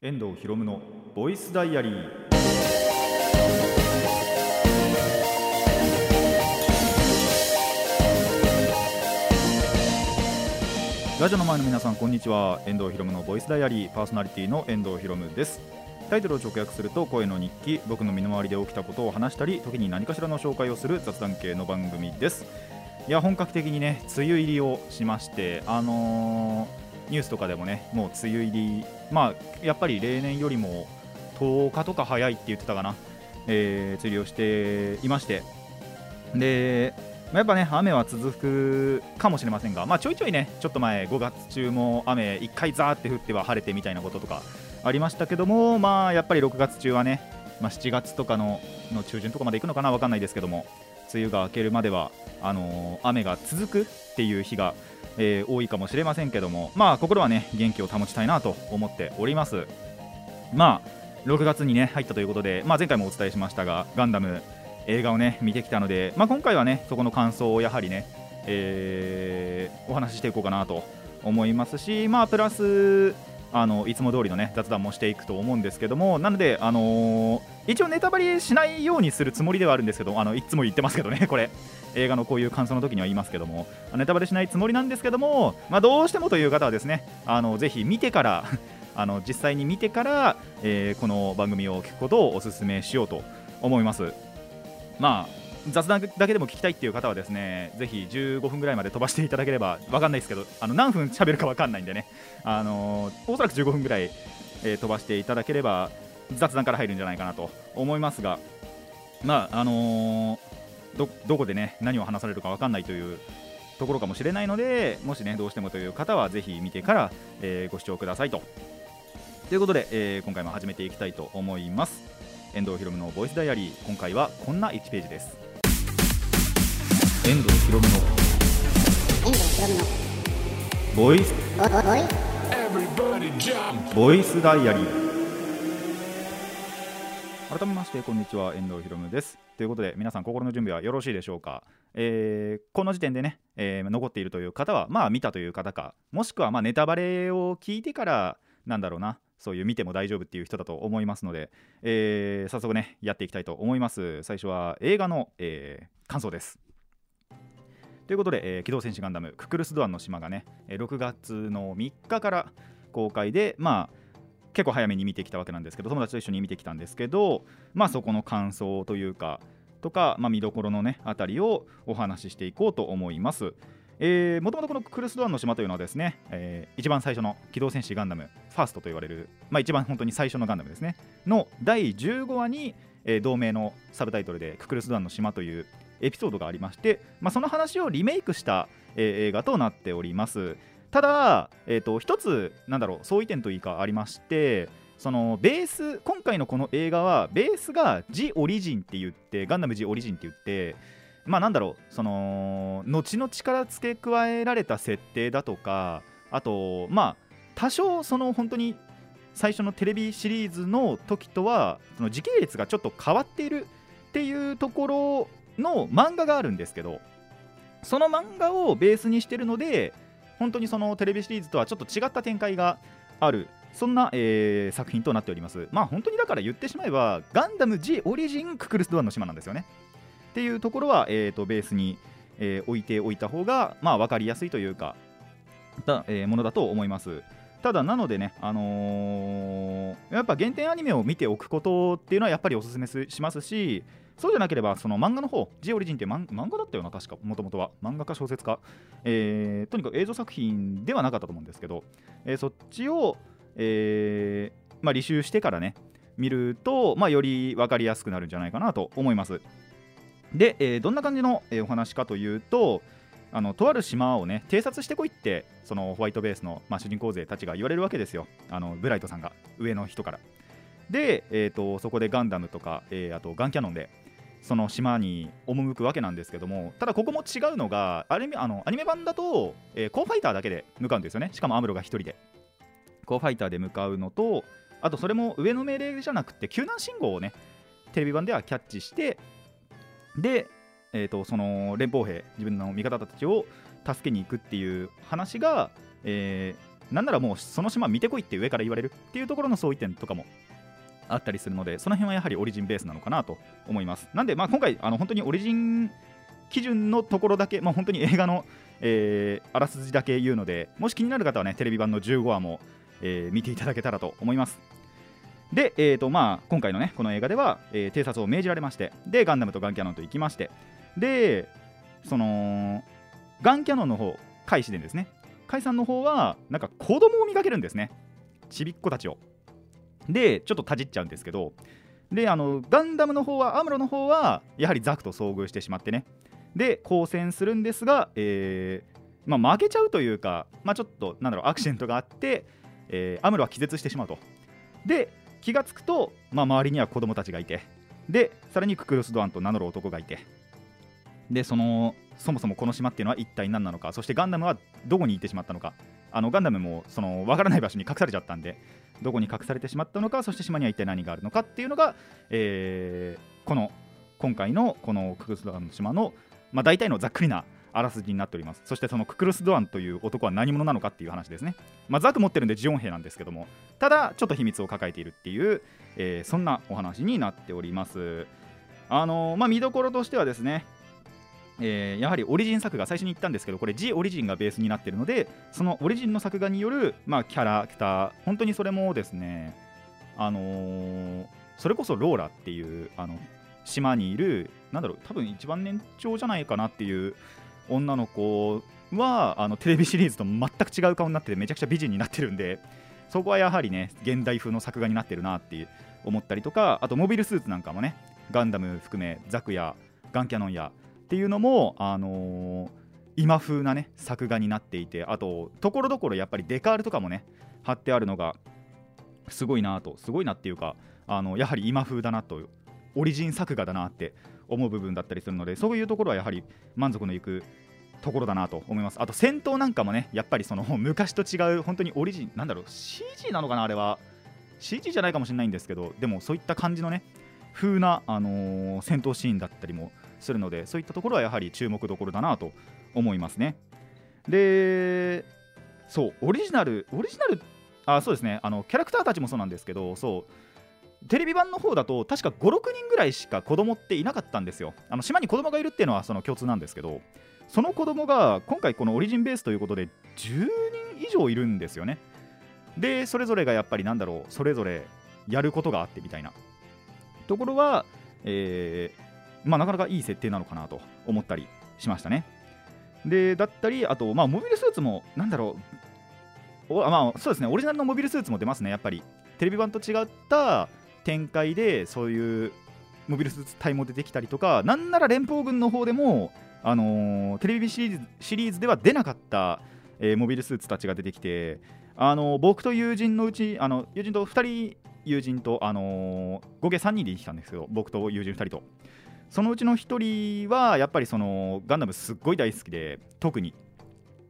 遠藤博夢のボイスダイアリー。ラジオの前の皆さんこんにちは。遠藤博夢のボイスダイアリー。パーソナリティの遠藤博夢です。タイトルを直訳すると声の日記僕の身の回りで起きたことを話したり時に何かしらの紹介をする雑談系の番組です。いや本格的にね梅雨入りをしましてあのー、ニュースとかでもねもう梅雨入りまあやっぱり例年よりも10日とか早いって言ってたかな、えー、釣りをしていまして。でまやっぱね雨は続くかもしれませんが、まあ、ちょいちょいねちょっと前5月中も雨1回ザーって降っては晴れてみたいなこととかありましたけどもまあやっぱり6月中はね、まあ、7月とかのの中旬とかまで行くのかな分かんないですけども。梅雨が明けるまではあの、雨が続くっていう日が、えー、多いかもしれませんけどもまあ心はね元気を保ちたいなと思っております。まあ6月にね入ったということで、まあ、前回もお伝えしましたがガンダム映画をね見てきたので、まあ、今回はねそこの感想をやはりね、えー、お話ししていこうかなと思いますし、まあ、プラスあのいつも通りのね雑談もしていくと思うんですけどもなので、あのー、一応ネタバレしないようにするつもりではあるんですけどあのいつも言ってますけどねこれ。映画のこういう感想の時には言いますけどもネタバレしないつもりなんですけども、まあ、どうしてもという方はですねあのぜひ見てから あの実際に見てから、えー、この番組を聞くことをお勧めしようと思います。まあ雑談だけでも聞きたいっていう方はですねぜひ15分ぐらいまで飛ばしていただければ分かんないですけどあの何分喋るか分かんないんでねあの、おそらく15分ぐらい、えー、飛ばしていただければ雑談から入るんじゃないかなと思いますがまああのー、どどこでね何を話されるか分かんないというところかもしれないのでもしねどうしてもという方はぜひ見てから、えー、ご視聴くださいと。ということで、えー、今回も始めていきたいと思います。遠藤ひろむのボイスダイアリー。今回はこんな1ページです。遠藤ひろむの遠藤ひろむのボイスボイスダイアリー改めましてこんにちは。遠藤ひろむです。ということで皆さん心の準備はよろしいでしょうか、えー、この時点でね、えー、残っているという方はまあ見たという方かもしくはまあネタバレを聞いてからなんだろうなそういう見ても大丈夫っていう人だと思いますので、えー、早速ねやっていきたいと思います。最初は映画の、えー、感想です。ということで、えー、機動戦士ガンダムククルス・ドアンの島がね6月の3日から公開でまあ結構早めに見てきたわけなんですけど友達と一緒に見てきたんですけどまあそこの感想というかとか、まあ、見どころのねあたりをお話ししていこうと思います。もともとこのクルス・ドアンの島というのはですね、えー、一番最初の機動戦士ガンダムファーストと言われる、まあ、一番本当に最初のガンダムですねの第15話に、えー、同名のサブタイトルでククルス・ドアンの島というエピソードがありまして、まあ、その話をリメイクした、えー、映画となっておりますただ、えーと、一つなんだろう相違点というかありましてそのベース今回のこの映画はベースが「ジ・オリジン」って言ってガンダム・ジ・オリジンって言ってまあなんだろうその後々から付け加えられた設定だとかあとまあ多少その本当に最初のテレビシリーズの時とはその時系列がちょっと変わっているっていうところの漫画があるんですけどその漫画をベースにしてるので本当にそのテレビシリーズとはちょっと違った展開があるそんな、えー、作品となっております。まあ本当にだから言ってしまえばガンダム G オリジンククルス・ドアンの島なんですよね。っていうところは、えーと、ベースに、えー、置いておいた方がまあ分かりやすいというかだ、えー、ものだと思います。ただなのでね、あのー、やっぱ原点アニメを見ておくことっていうのはやっぱりおすすめしますしそうじゃなければその漫画の方ジオリジンって漫画だったよな確かもともとは。漫画か小説か、えー、とにかく映像作品ではなかったと思うんですけど、えー、そっちを、えーまあ、履修してからね見ると、まあ、より分かりやすくなるんじゃないかなと思います。で、えー、どんな感じの、え、お話かというとあのとある島をね偵察してこいってそのホワイトベースの、まあ、主人公勢たちが言われるわけですよ。あのブライトさんが上の人から。で、えーと、そこでガンダムとか、えー、あとガンキャノンでその島に赴くわけなんですけどもただここも違うのがアニメあのアニメ版だと、えー、コーファイターだけで向かうんですよね。しかもアムロが1人で。コーファイターで向かうのとあとそれも上の命令じゃなくて救難信号をねテレビ版ではキャッチしてで、えーと、その連邦兵自分の味方たちを助けに行くっていう話が、えーなんならもうその島見てこいって上から言われるっていうところの相違点とかもあったりするのでその辺はやはりオリジンベースなのかなと思います。なんでまあ今回あの本当にオリジン基準のところだけ、まあ、本当に映画の、えー、あらすじだけ言うのでもし気になる方はねテレビ版の15話も、えー、見ていただけたらと思います。で、えーとまあ、今回のねこの映画では、えー、偵察を命じられましてでガンダムとガンキャノンと行きましてでそのガンキャノンの方開始でですね。海さんの方はなんか子供を見かけるんですね。ちびっ子たちを。でちょっとたじっちゃうんですけど。であのガンダムの方はアムロの方はやはりザクと遭遇してしまってね。で交戦するんですが、えーまあ、負けちゃうというか、まあ、ちょっとなんだろうアクシデントがあって、えー、アムロは気絶してしまうと。で気がつくと、まあ、周りには子供たちがいて。でさらにククルス・ドアンと名乗る男がいて。でそのそもそもこの島っていうのは一体何なのか。そしてガンダムはどこに行ってしまったのか。あのガンダムもその分からない場所に隠されちゃったんでどこに隠されてしまったのかそして島には一体何があるのかっていうのが、えー、この今回のこのククルス・ドアンの島の、まあ、大体のざっくりなあらすじになっております。そしてそのククルス・ドアンという男は何者なのかっていう話ですね、まあ、ザク持ってるんでジオン兵なんですけども。ただちょっと秘密を抱えているっていう、えー、そんなお話になっております。あのー、まあ見どころとしてはですねえー、やはりオリジン作画最初に言ったんですけどこれ G オリジンがベースになっているのでそのオリジンの作画による、まあ、キャラクター本当にそれもですねあのー、それこそローラっていうあの島にいるなんだろう多分一番年長じゃないかなっていう女の子はあのテレビシリーズと全く違う顔になっててめちゃくちゃ美人になってるんでそこはやはりね現代風の作画になってるなって思ったりとかあとモビルスーツなんかもねガンダム含めザクやガンキャノンやっていうのも、あのー、今風なね作画になっていてあとところどころやっぱりデカールとかもね貼ってあるのがすごいなとすごいなっていうかあのやはり今風だなとオリジン作画だなって思う部分だったりするのでそういうところはやはり満足のいくところだなと思います。あと戦闘なんかもねやっぱりその 昔と違う本当にオリジンなんだろう CG なのかなあれは。CG じゃないかもしれないんですけどでもそういった感じのね風な、あのー、戦闘シーンだったりもするのでそういったところはやはり注目どころだなと思いますね。でそうオリジナルオリジナルあそうですね。あのキャラクターたちもそうなんですけどそうテレビ版の方だと確か56人ぐらいしか子供っていなかったんですよ。あの島に子供がいるっていうのはその共通なんですけどその子供が今回このオリジンベースということで10人以上いるんですよね。でそれぞれがやっぱりなんだろうそれぞれやることがあってみたいな。ところは、えー、まあ、なかなかいい設定なのかなと思ったりしましたね。でだったり、あと、まあ、モビルスーツも、なんだろう、おまあ、そうですね、オリジナルのモビルスーツも出ますね、やっぱり。テレビ版と違った展開で、そういうモビルスーツ隊も出てきたりとか、なんなら連邦軍の方でも、あのー、テレビシリーズシリーズでは出なかった、えー、モビルスーツたちが出てきて、あのー、僕と友人のうち、あの友人と2人、友人と、あの合計3人で行ってきたんですけど、僕と友人2人と。そのうちの1人はやっぱりそのガンダムすっごい大好きで特に。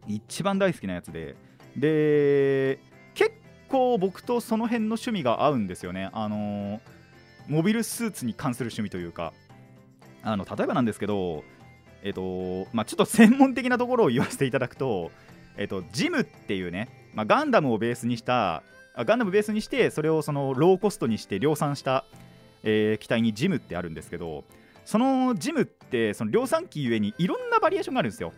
一番大好きなやつで。で結構僕とその辺の趣味が合うんですよね。あのモビルスーツに関する趣味というか。あの例えばなんですけどえっとまあちょっと専門的なところを言わせていただくとえっとジムっていうね、まあ、ガンダムをベースにしたガンダムベースにしてそれをそのローコストにして量産した、えー、機体にジムってあるんですけどそのジムってその量産機ゆえにいろんなバリエーションがあるんですよ。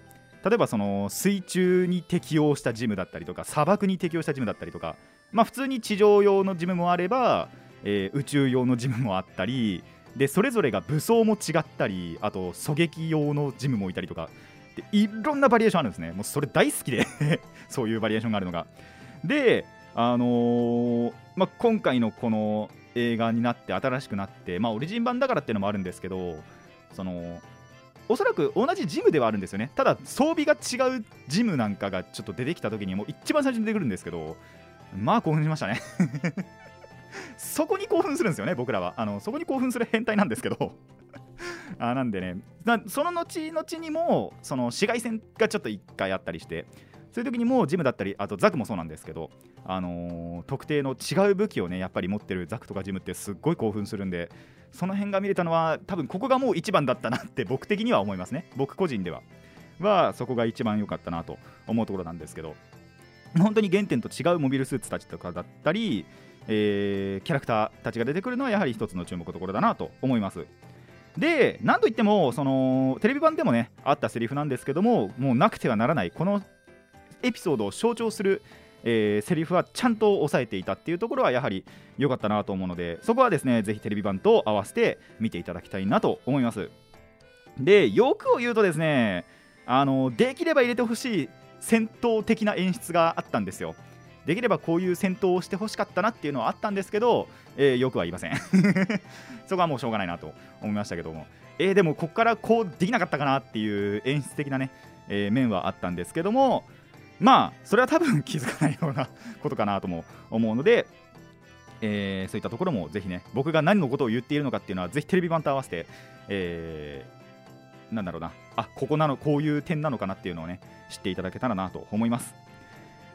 例えばその水中に適応したジムだったりとか砂漠に適応したジムだったりとか。まあ普通に地上用のジムもあれば、えー、宇宙用のジムもあったりでそれぞれが武装も違ったりあと狙撃用のジムもいたりとか。でいろんなバリエーションあるんですね。もうそれ大好きで そういうバリエーションがあるのが。であのー、まあ、今回のこの映画になって新しくなって、まあ、オリジン版だからっていうのもあるんですけどそのおそらく同じジムではあるんですよね。ただ装備が違うジムなんかがちょっと出てきた時にもう一番最初に出てくるんですけどまあ興奮しましたね。そこに興奮するんですよね僕らは。あのそこに興奮する変態なんですけど。あなんでね。その後々にもその紫外線がちょっと1回あったりしてそういう時にもジムだったりあとザクもそうなんですけど、あのー、特定の違う武器をねやっぱり持ってるザクとかジムってすっごい興奮するんでその辺が見れたのは多分ここがもう一番だったなって僕的には思いますね。僕個人では。はそこが一番良かったなと思うところなんですけど。本当に原点と違うモビルスーツたちとかだったり、えー、キャラクターたちが出てくるのはやはり一つの注目どころだなと思います。で何といってもそのテレビ版でもねあったセリフなんですけどももうなくてはならないこのエピソードを象徴するえー、セリフはちゃんと抑えていたっていうところはやはり良かったなと思うのでそこはですねぜひテレビ版と合わせて見ていただきたいなと思います。で欲を言うとですねあのできれば入れてほしい戦闘的な演出があったんですよ。できればこういう戦闘をしてほしかったなっていうのはあったんですけど、えー、よくは言いません。そこはもうしょうがないなと思いましたけども、えー、でもここからこうできなかったかなっていう演出的なね、えー、面はあったんですけどもまあそれは多分気づかないようなことかなとも思うのでえー、そういったところもぜひね僕が何のことを言っているのかっていうのはぜひテレビ版と合わせて、えー、なんだろうな。あここなのこういう点なのかなっていうのをね知っていただけたらなと思います。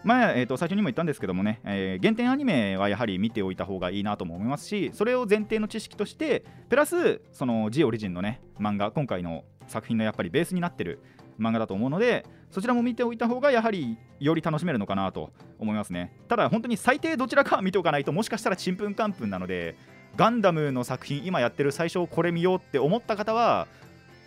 まあえー、と最初にも言ったんですけどもね、えー、原点アニメはやはり見ておいた方がいいなとも思いますしそれを前提の知識としてプラスその G オリジンのね漫画今回の作品のやっぱりベースになってる漫画だと思うのでそちらも見ておいた方がやはりより楽しめるのかなと思いますね。ただ本当に最低どちらか見ておかないともしかしたらちんぷんかんぷんなのでガンダムの作品今やってる最初これ見ようって思った方は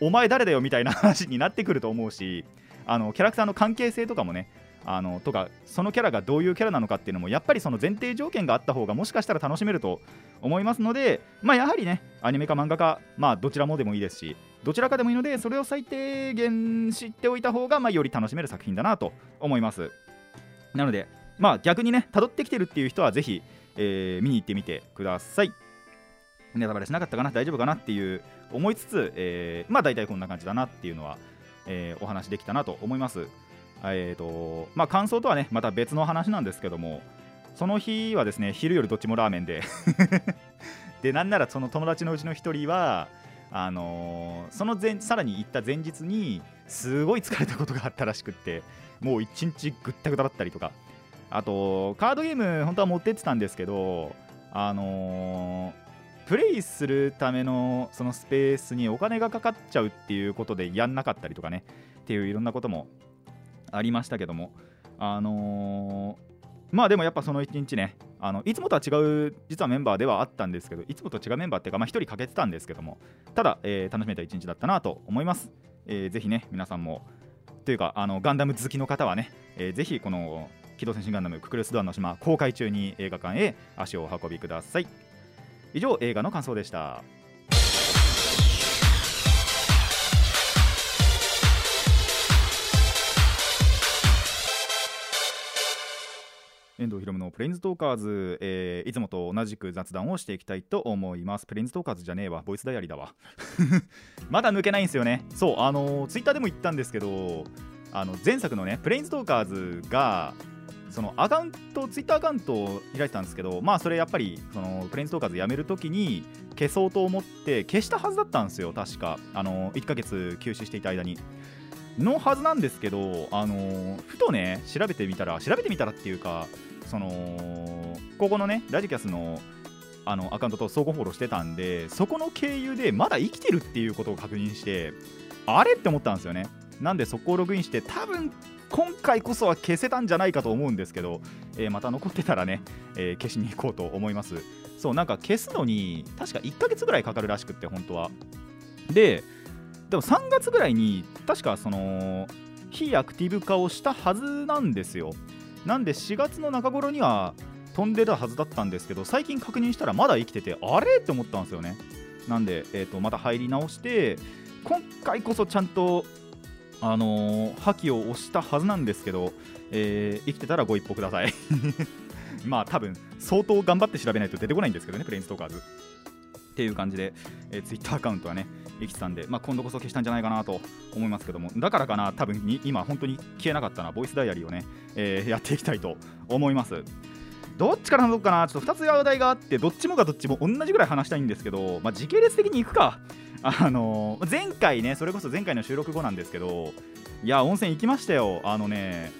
お前誰だよみたいな話になってくると思うしあのキャラクターの関係性とかもねあのとかそのキャラがどういうキャラなのかっていうのもやっぱりその前提条件があった方がもしかしたら楽しめると思いますので、まあ、やはりねアニメか漫画か、まあ、どちらもでもいいですしどちらかでもいいのでそれを最低限知っておいた方が、まあ、より楽しめる作品だなと思います。なので、まあ、逆にね辿ってきてるっていう人はぜひ、えー、見に行ってみてください。ネタバレしなかったかな？大丈夫かなっていう思いつつ、えー、まあ大体こんな感じだなっていうのは、えー、お話できたなと思います。えーとまあ、感想とはねまた別の話なんですけどもその日はですね昼夜どっちもラーメンで。でなんならその友達のうちの1人はあのー、その前さらに行った前日にすごい疲れたことがあったらしくってもう一日ぐったぐただったりとか。あとカードゲーム本当は持ってってたんですけどあのー、プレイするためのそのスペースにお金がかかっちゃうっていうことでやんなかったりとかね。っていういろんなこともありましたけども。あのー、まあでもやっぱその1日ねあのいつもとは違う実はメンバーではあったんですけどいつもと違うメンバーっていうか、まあ、1人欠けてたんですけどもただ、えー、楽しめた一日だったなと思います、えー、ぜひね皆さんもというかあのガンダム好きの方はね、えー、ぜひこの機動戦士ガンダムククルス・ドアの島公開中に映画館へ足をお運びください。以上映画の感想でした。遠藤ひろむのプレインズトーカーズ、えー、いつもと同じく雑談をしていきたいと思います。プレインズトーカーズじゃねえわ、ボイスダイアリーだわ。まだ抜けないんですよね。そう、あの、ツイッターでも言ったんですけど、あの前作のね、プレインズトーカーズが、そのアカウント、ツイッターアカウントを開いてたんですけど、まあそれやっぱり、そのプレインズトーカーズやめるときに消そうと思って消したはずだったんですよ、確か。あのー、1ヶ月休止していた間に。のはずなんですけど、あのー、ふとね、調べてみたら、調べてみたらっていうか、そのここのねラジキャスのあのアカウントと相互フォローしてたんでそこの経由でまだ生きてるっていうことを確認してあれって思ったんですよね。なんでそこをログインして多分今回こそは消せたんじゃないかと思うんですけど、えー、また残ってたらね、えー、消しに行こうと思います。そうなんか消すのに確か1ヶ月ぐらいかかるらしくって本当は。ででも3月ぐらいに確かその非アクティブ化をしたはずなんですよ。なんで4月の中頃には飛んでたはずだったんですけど最近確認したらまだ生きててあれ？って思ったんですよね。なんで、えー、とまた入り直して今回こそちゃんとあのー、破棄を押したはずなんですけど、えー、生きてたらご一報ください。まあ多分相当頑張って調べないと出てこないんですけどねプレインストーカーズ。っていう感じで、えー、Twitter アカウントはね生きてたんで、まあ、今度こそ消したんじゃないかなと思いますけどもだからかな多分に今本当に消えなかったなボイスダイアリーをね、えー、やっていきたいと思います。どっちから話そうかなちょっと2つ話題があってどっちもがどっちも同じぐらい話したいんですけど、まあ、時系列的にいくか。あのー、前回ねそれこそ前回の収録後なんですけどいや温泉行きましたよ。あのね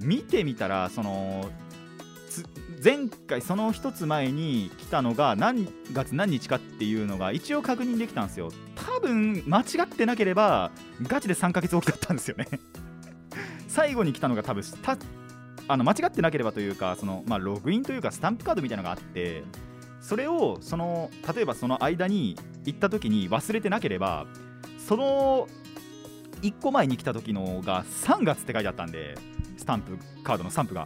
見てみたらその前回その1つ前に来たのが何月何日かっていうのが一応確認できたんですよ。多分間違ってなければガチで3ヶ月起きだったんですよね。最後に来たのが多分たあの間違ってなければというかその、まあ、ログインというかスタンプカードみたいなのがあってそれをその例えばその間に行った時に忘れてなければその1個前に来た時のが3月って書いてあったんでスタンプカードのスタンプが。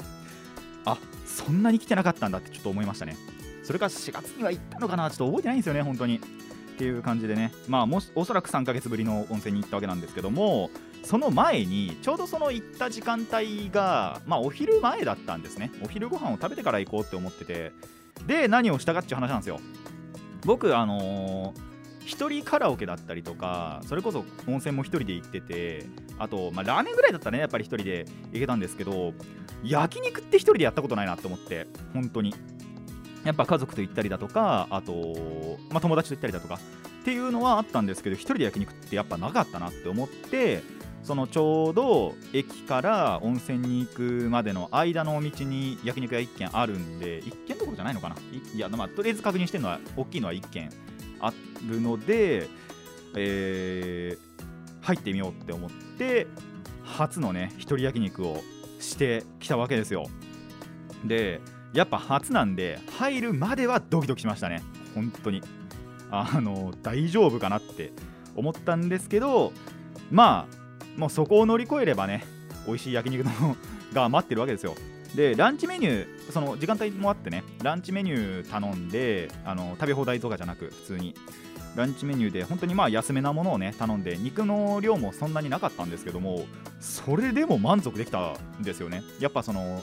あそんなに来てなかったんだってちょっと思いましたね。それから4月には行ったのかなちょっと覚えてないんですよね本当に。っていう感じでね。まあもおそらく3ヶ月ぶりの温泉に行ったわけなんですけどもその前にちょうどその行った時間帯がまあお昼前だったんですね。お昼ご飯を食べてから行こうって思ってて。で何をしたかっていう話なんですよ。僕あのー一人カラオケだったりとかそれこそ温泉も一人で行っててあと、まあ、ラーメンぐらいだったらねやっぱり一人で行けたんですけど焼肉って一人でやったことないなって思って本当に。やっぱ家族と行ったりだとかあと、まあ、友達と行ったりだとかっていうのはあったんですけど一人で焼肉ってやっぱなかったなって思ってそのちょうど駅から温泉に行くまでの間の道に焼肉屋1軒あるんで1軒どころじゃないのかな。いや、まあ、とりあえず確認してるのは大きいのは1軒。あるので、えー、入ってみようって思って初のね一人焼肉をしてきたわけですよ。でやっぱ初なんで入るまではドキドキしましたね。本当に。あの大丈夫かなって思ったんですけどまあもうそこを乗り越えればね美味しい焼肉のが待ってるわけですよ。でランチメニューその時間帯もあってねランチメニュー頼んであの食べ放題とかじゃなく普通に。ランチメニューで本当にまあ安めなものをね頼んで肉の量もそんなになかったんですけどもそれでも満足できたんですよね。やっぱその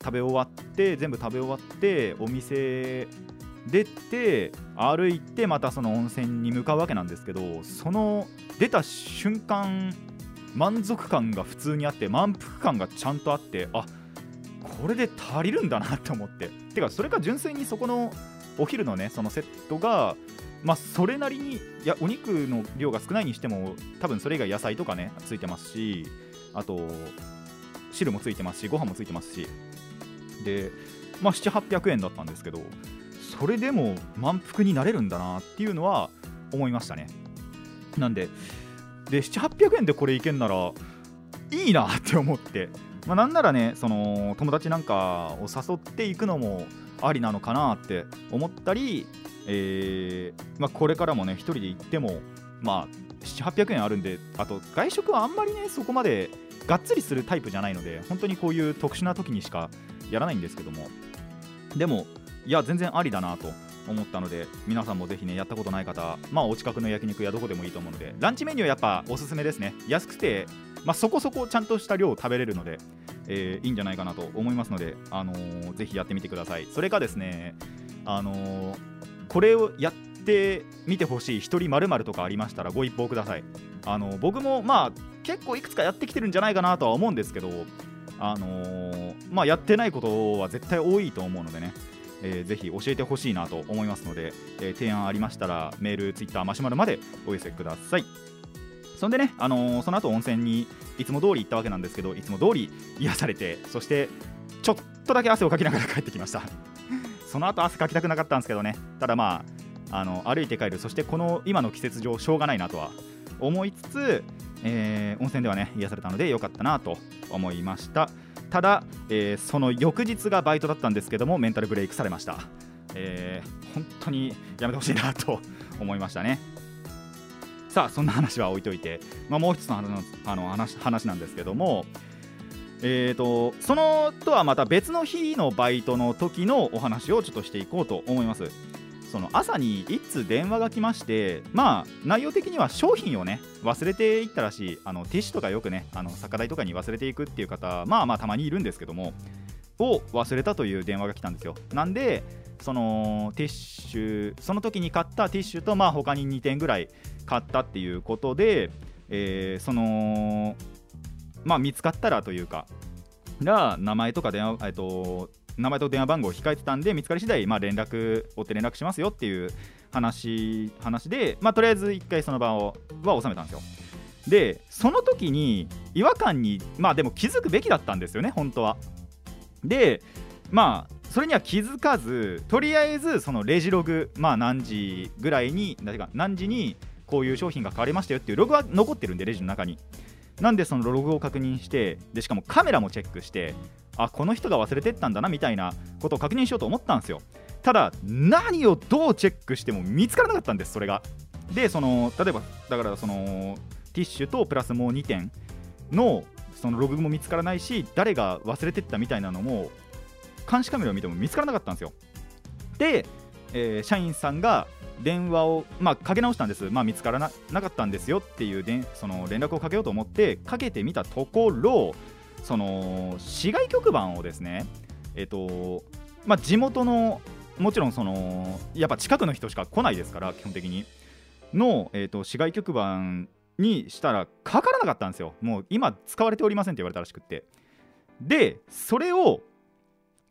食べ終わって全部食べ終わってお店出て歩いてまたその温泉に向かうわけなんですけどその出た瞬間満足感が普通にあって満腹感がちゃんとあってあっこれで足りるんだなって思って。てかそれか純粋にそこのお昼のねそのセットがまあそれなりにいやお肉の量が少ないにしても多分それ以外野菜とかねついてますしあと汁もついてますしご飯もついてますし。でまあ7、800円だったんですけどそれでも満腹になれるんだなっていうのは思いましたね。なんでで7800円でこれいけんならいいなって思って。まあ、なんならねその友達なんかを誘っていくのもありなのかなって思ったり、えーまあ、これからもね1人で行ってもまあ7800円あるんであと外食はあんまりねそこまでがっつりするタイプじゃないので本当にこういう特殊な時にしかやらないんですけども。でもいや全然ありだなと思ったので皆さんもぜひねやったことない方まあお近くの焼肉屋どこでもいいと思うのでランチメニューやっぱおすすめですね安くてまあ、そこそこちゃんとした量を食べれるので、えー、いいんじゃないかなと思いますので、あのー、ぜひやってみてください。それかですね、あのー、これをやってみてほしい1人まるとかありましたらご一報ください。あの僕もまあ結構いくつかやってきてるんじゃないかなとは思うんですけど、あのまあ、やってないことは絶対多いと思うのでね、えー、ぜひ教えてほしいなと思いますので、えー、提案ありましたらメール、ツイッター、マシュマロまでお寄せください。そんでね、あのー、その後温泉にいつも通り行ったわけなんですけどいつも通り癒されてそしてちょっとだけ汗をかきながら帰ってきました。その後汗かきたくなかったんですけどね。ただまああの歩いて帰る。そしてこの今の季節上しょうがないなとは思いつつ、えー、温泉ではね癒されたので良かったなと思いました。ただ、えー、その翌日がバイトだったんですけどもメンタルブレイクされました、えー、本当にやめてほしいなと思いましたね。さあそんな話は置いといて、まあ、もう一つの話あの話話なんですけどもえーと、そのとはまた別の日のバイトの時のお話をちょっとしていこうと思います。その朝に一通電話が来ましてまあ内容的には商品をね忘れていったらしい。あのティッシュとかよくねあの酒代とかに忘れていくっていう方まあまあたまにいるんですけどもを忘れたという電話が来たんですよ。なんでそのティッシュその時に買ったティッシュとまあ他に2点ぐらい買ったっていうことで、えー、そのまあ見つかったらというかが名前とか電話、えっと、名前と電話番号を控えてたんで見つかり次第、まあ、連絡追って連絡しますよっていう話話で、まあ、とりあえず1回その場をは収めたんですよ。でその時に違和感にまあでも気づくべきだったんですよね本当は。でまあそれには気づかずとりあえずそのレジログまあ何時ぐらいに何時にこういう商品が買われましたよっていうログは残ってるんでレジの中に。なんでそのログを確認してでしかもカメラもチェックしてあこの人が忘れてったんだなみたいなことを確認しようと思ったんですよ。ただ何をどうチェックしても見つからなかったんですそれが。でその例えばだからそのティッシュとプラスもう2点のそのログも見つからないし誰が忘れてったみたいなのも監視カメラを見ても見つからなかったんですよ。で、えー社員さんが電話を、まあ、かけ直したんです、まあ、見つからなかったんですよっていうでその連絡をかけようと思ってかけてみたところその市外局番をですねえっ、とまあ地元のもちろんそのやっぱ近くの人しか来ないですから基本的に。の、えー、と市外局番にしたらかからなかったんですよ。もう今使われておりませんって言われたらしくって。でそれを、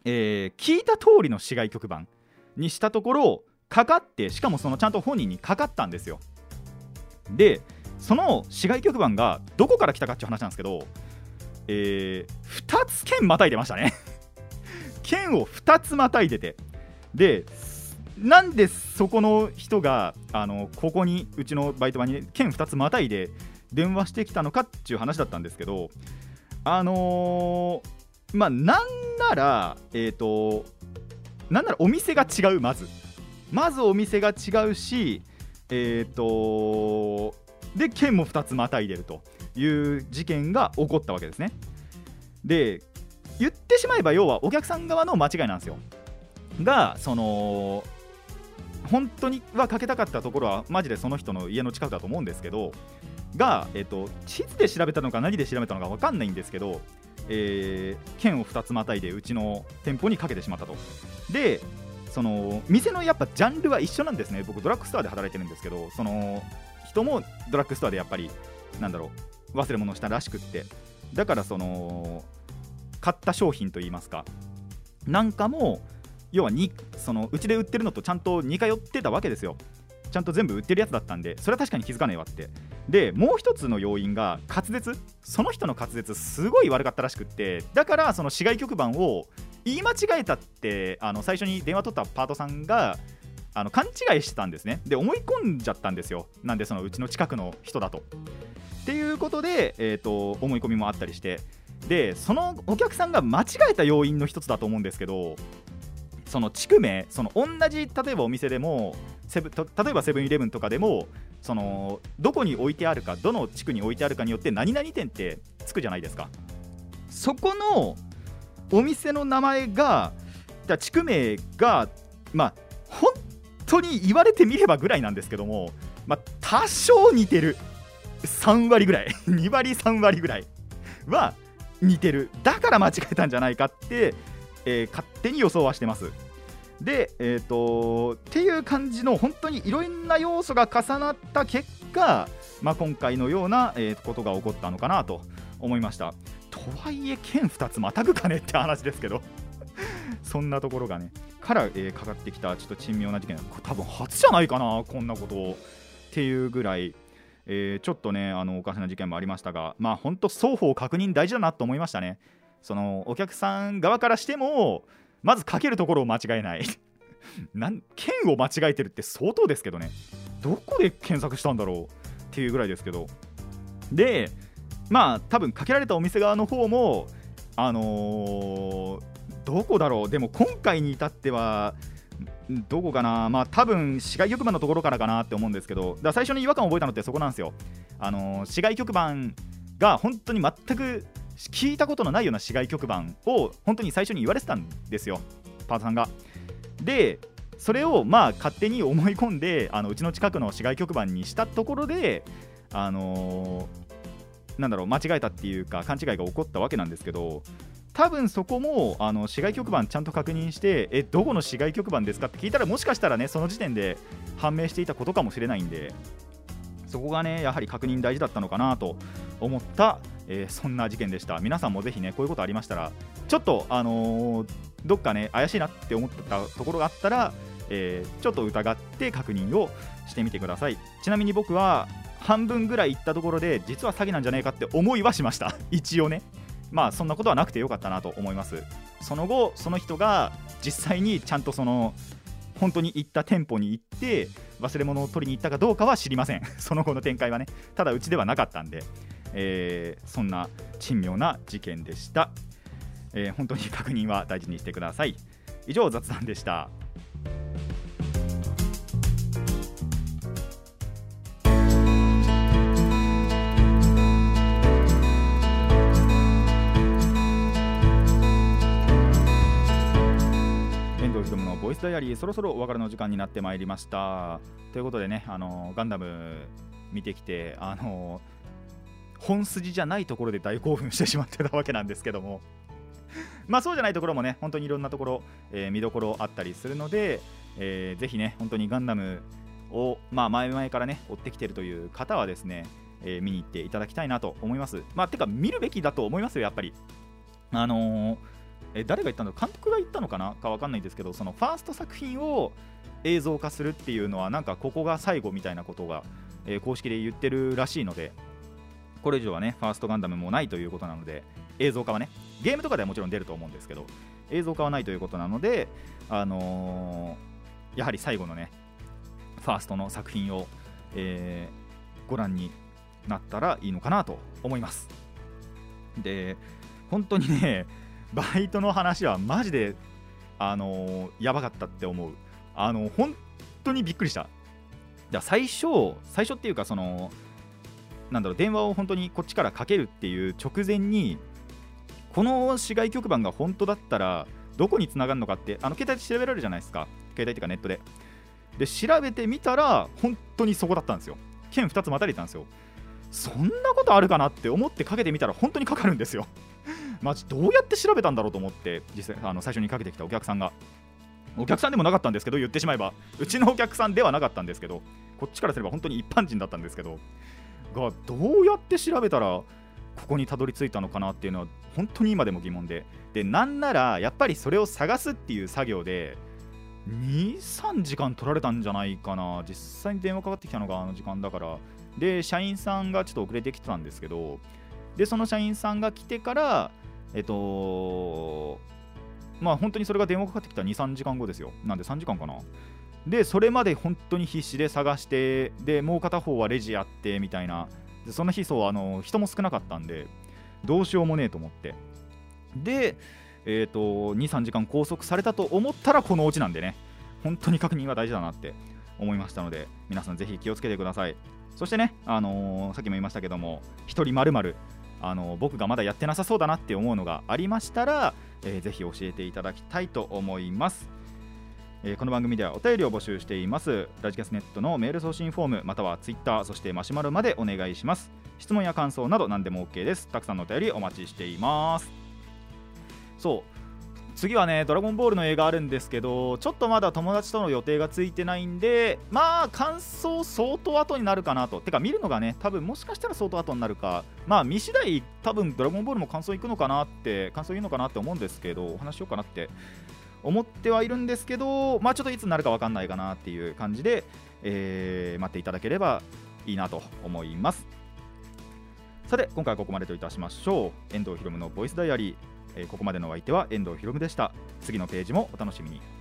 えー聞いた通りの市外局番にしたところかかってしかもそのちゃんと本人にかかったんですよ。でその市外局番がどこから来たかっていう話なんですけど、え2つ県またいでましたね。県を2つまたいでて。でなんでそこの人があのここにうちのバイト場にね県2つまたいで電話してきたのかっていう話だったんですけどあのーまあなんならえっ、となんならお店が違うまず。まずお店が違うしえっ、とで県も2つまたいでると。いう事件が起こったわけですね。で言ってしまえば要はお客さん側の間違いなんですよ。がその本当にはかけたかったところはマジでその人の家の近くだと思うんですけどが、えっと地図で調べたのか何で調べたのか分かんないんですけど、えー県を2つまたいでうちの店舗にかけてしまったと。でその店のやっぱジャンルは一緒なんですね。僕ドラッグストアで働いてるんですけどその人もドラッグストアでやっぱりなんだろう忘れ物をしたらしくって。だからその買った商品といいますかなんかも要はにそのうちで売ってるのとちゃんと似通ってたわけですよ。ちゃんと全部売ってるやつだったんでそれは確かに気づかねえわって。でもう一つの要因が滑舌？その人の滑舌すごい悪かったらしくって。だからその市外局番を言い間違えたってあの最初に電話取ったパートさんがあの勘違いしてたんですね。で思い込んじゃったんですよ。なんでそのうちの近くの人だと。ていうことで、えー、と思い込みもあったりしてでそのお客さんが間違えた要因の一つだと思うんですけどその地区名その同じ例えばお店でもセブ例えばセブンイレブンとかでもそのどこに置いてあるかどの地区に置いてあるかによって何々店ってつくじゃないですか。そこのお店の名前が地区名がまあ本当に言われてみればぐらいなんですけども、まあ、多少似てる。3割ぐらい。2割3割ぐらいは似てる。だから間違えたんじゃないかって、えー勝手に予想はしてます。でえっ、とっていう感じの本当にいろんな要素が重なった結果、まあ、今回のような、えーことが起こったのかなと思いました。とはいえ県2つまたぐかねって話ですけど。そんなところがねから、えーかかってきたちょっと珍妙な事件。多分初じゃないかなこんなことを。っていうぐらい、えーちょっとねあのおかしな事件もありましたがまあ本当双方確認大事だなと思いましたね。そのお客さん側からしてもまずかけるところを間違えない。なん県を間違えてるって相当ですけどね。どこで検索したんだろうっていうぐらいですけど。でまあ多分かけられたお店側の方もあのーどこだろう。でも今回に至ってはどこかなまあ多分市外局番のところからかなって思うんですけどだ最初に違和感を覚えたのってそこなんですよ。あの市外局番が本当に全く聞いたことのないような市外局番を本当に最初に言われてたんですよパーさんが。でそれをまあ勝手に思い込んであのうちの近くの市外局番にしたところであのーなんだろう間違えたっていうか勘違いが起こったわけなんですけど多分そこもあの市外局番ちゃんと確認してえどこの市外局番ですかって聞いたらもしかしたらねその時点で判明していたことかもしれないんでそこがねやはり確認大事だったのかなと思った、えーそんな事件でした。皆さんもぜひねこういうことありましたらちょっとあのーどっかね怪しいなって思ったところがあったら、えーちょっと疑って確認をしてみてください。ちなみに僕は半分ぐらい行ったところで実は詐欺なんじゃないかって思いはしました。一応ね。まあそんなことはなくてよかったなと思います。その後その人が実際にちゃんとその本当に行った店舗に行って忘れ物を取りに行ったかどうかは知りません。その後の展開はね。ただうちではなかったんで。えー、そんな珍妙な事件でした、えー、本当に確認は大事にしてください。以上雑談でした。スダイアリーそろそろお別れの時間になってまいりました。ということでねあのガンダム見てきてあの本筋じゃないところで大興奮してしまってたわけなんですけども。まあそうじゃないところもね本当にいろんなところ、えー、見どころあったりするので、えー、ぜひね本当にガンダムを、まあ、前々からね追ってきてるという方はですね、えー、見に行っていただきたいなと思います。まあてか見るべきだと思いますよやっぱり。あのーえ誰が言ったの？監督が言ったのかな？か分かんないんですけどそのファースト作品を映像化するっていうのはなんかここが最後みたいなことが、えー、公式で言ってるらしいのでこれ以上はねファーストガンダムもないということなので映像化はねゲームとかではもちろん出ると思うんですけど映像化はないということなのであのー、やはり最後のねファーストの作品を、えー、ご覧になったらいいのかなと思います。で本当にねバイトの話はマジで、あのー、やばかったって思う。あの本当にびっくりした。じゃ最初、最初っていうか、その、なんだろう、電話を本当にこっちからかけるっていう直前に、この市外局番が本当だったら、どこにつながるのかって、あの携帯で調べられるじゃないですか。携帯っていうかネットで。で、調べてみたら、本当にそこだったんですよ。県2つまたれたんですよ。そんなことあるかなって思ってかけてみたら、本当にかかるんですよ。マジどうやって調べたんだろうと思って実際あの最初にかけてきたお客さんが。お客さんでもなかったんですけど言ってしまえばうちのお客さんではなかったんですけどこっちからすれば本当に一般人だったんですけどがどうやって調べたらここにたどり着いたのかなっていうのは本当に今でも疑問で。でなんならやっぱりそれを探すっていう作業で23時間取られたんじゃないかな。実際に電話かかってきたのがあの時間だから。で社員さんがちょっと遅れてきてたんですけどでその社員さんが来てからえっと、まあ本当にそれが電話かかってきた2、3時間後ですよ。なんで3時間かな。で、それまで本当に必死で探して、で、もう片方はレジやってみたいな、でその日そうあの人も少なかったんで、どうしようもねえと思って。で、えっ、ー、と、2、3時間拘束されたと思ったらこのオチなんでね、本当に確認は大事だなって思いましたので、皆さんぜひ気をつけてください。そしてね、あのー、さっきも言いましたけども、1人まるあの僕がまだやってなさそうだなって思うのがありましたら、えー、ぜひ教えていただきたいと思います。えー、この番組ではお便りを募集しています。ラジキャスネットのメール送信フォーム、またはツイッター、そしてマシュマロまでお願いします。質問や感想など何でも OK です。たくさんのお便りお待ちしています。そう、次はね、ドラゴンボールの映画あるんですけど、ちょっとまだ友達との予定がついてないんで、まあ、感想相当後になるかなと。てか、見るのがね、多分もしかしたら相当後になるか、まあ、見次第、多分ドラゴンボールも感想いくのかなって、感想言うのかなって思うんですけど、お話しようかなって思ってはいるんですけど、まあ、ちょっといつになるか分かんないかなっていう感じで、えー、待っていただければいいなと思います。さて、今回はここまでといたしましょう。遠藤ひろむのボイスダイアリー。えー、ここまでのお相手は遠藤博夢でした。次のページもお楽しみに。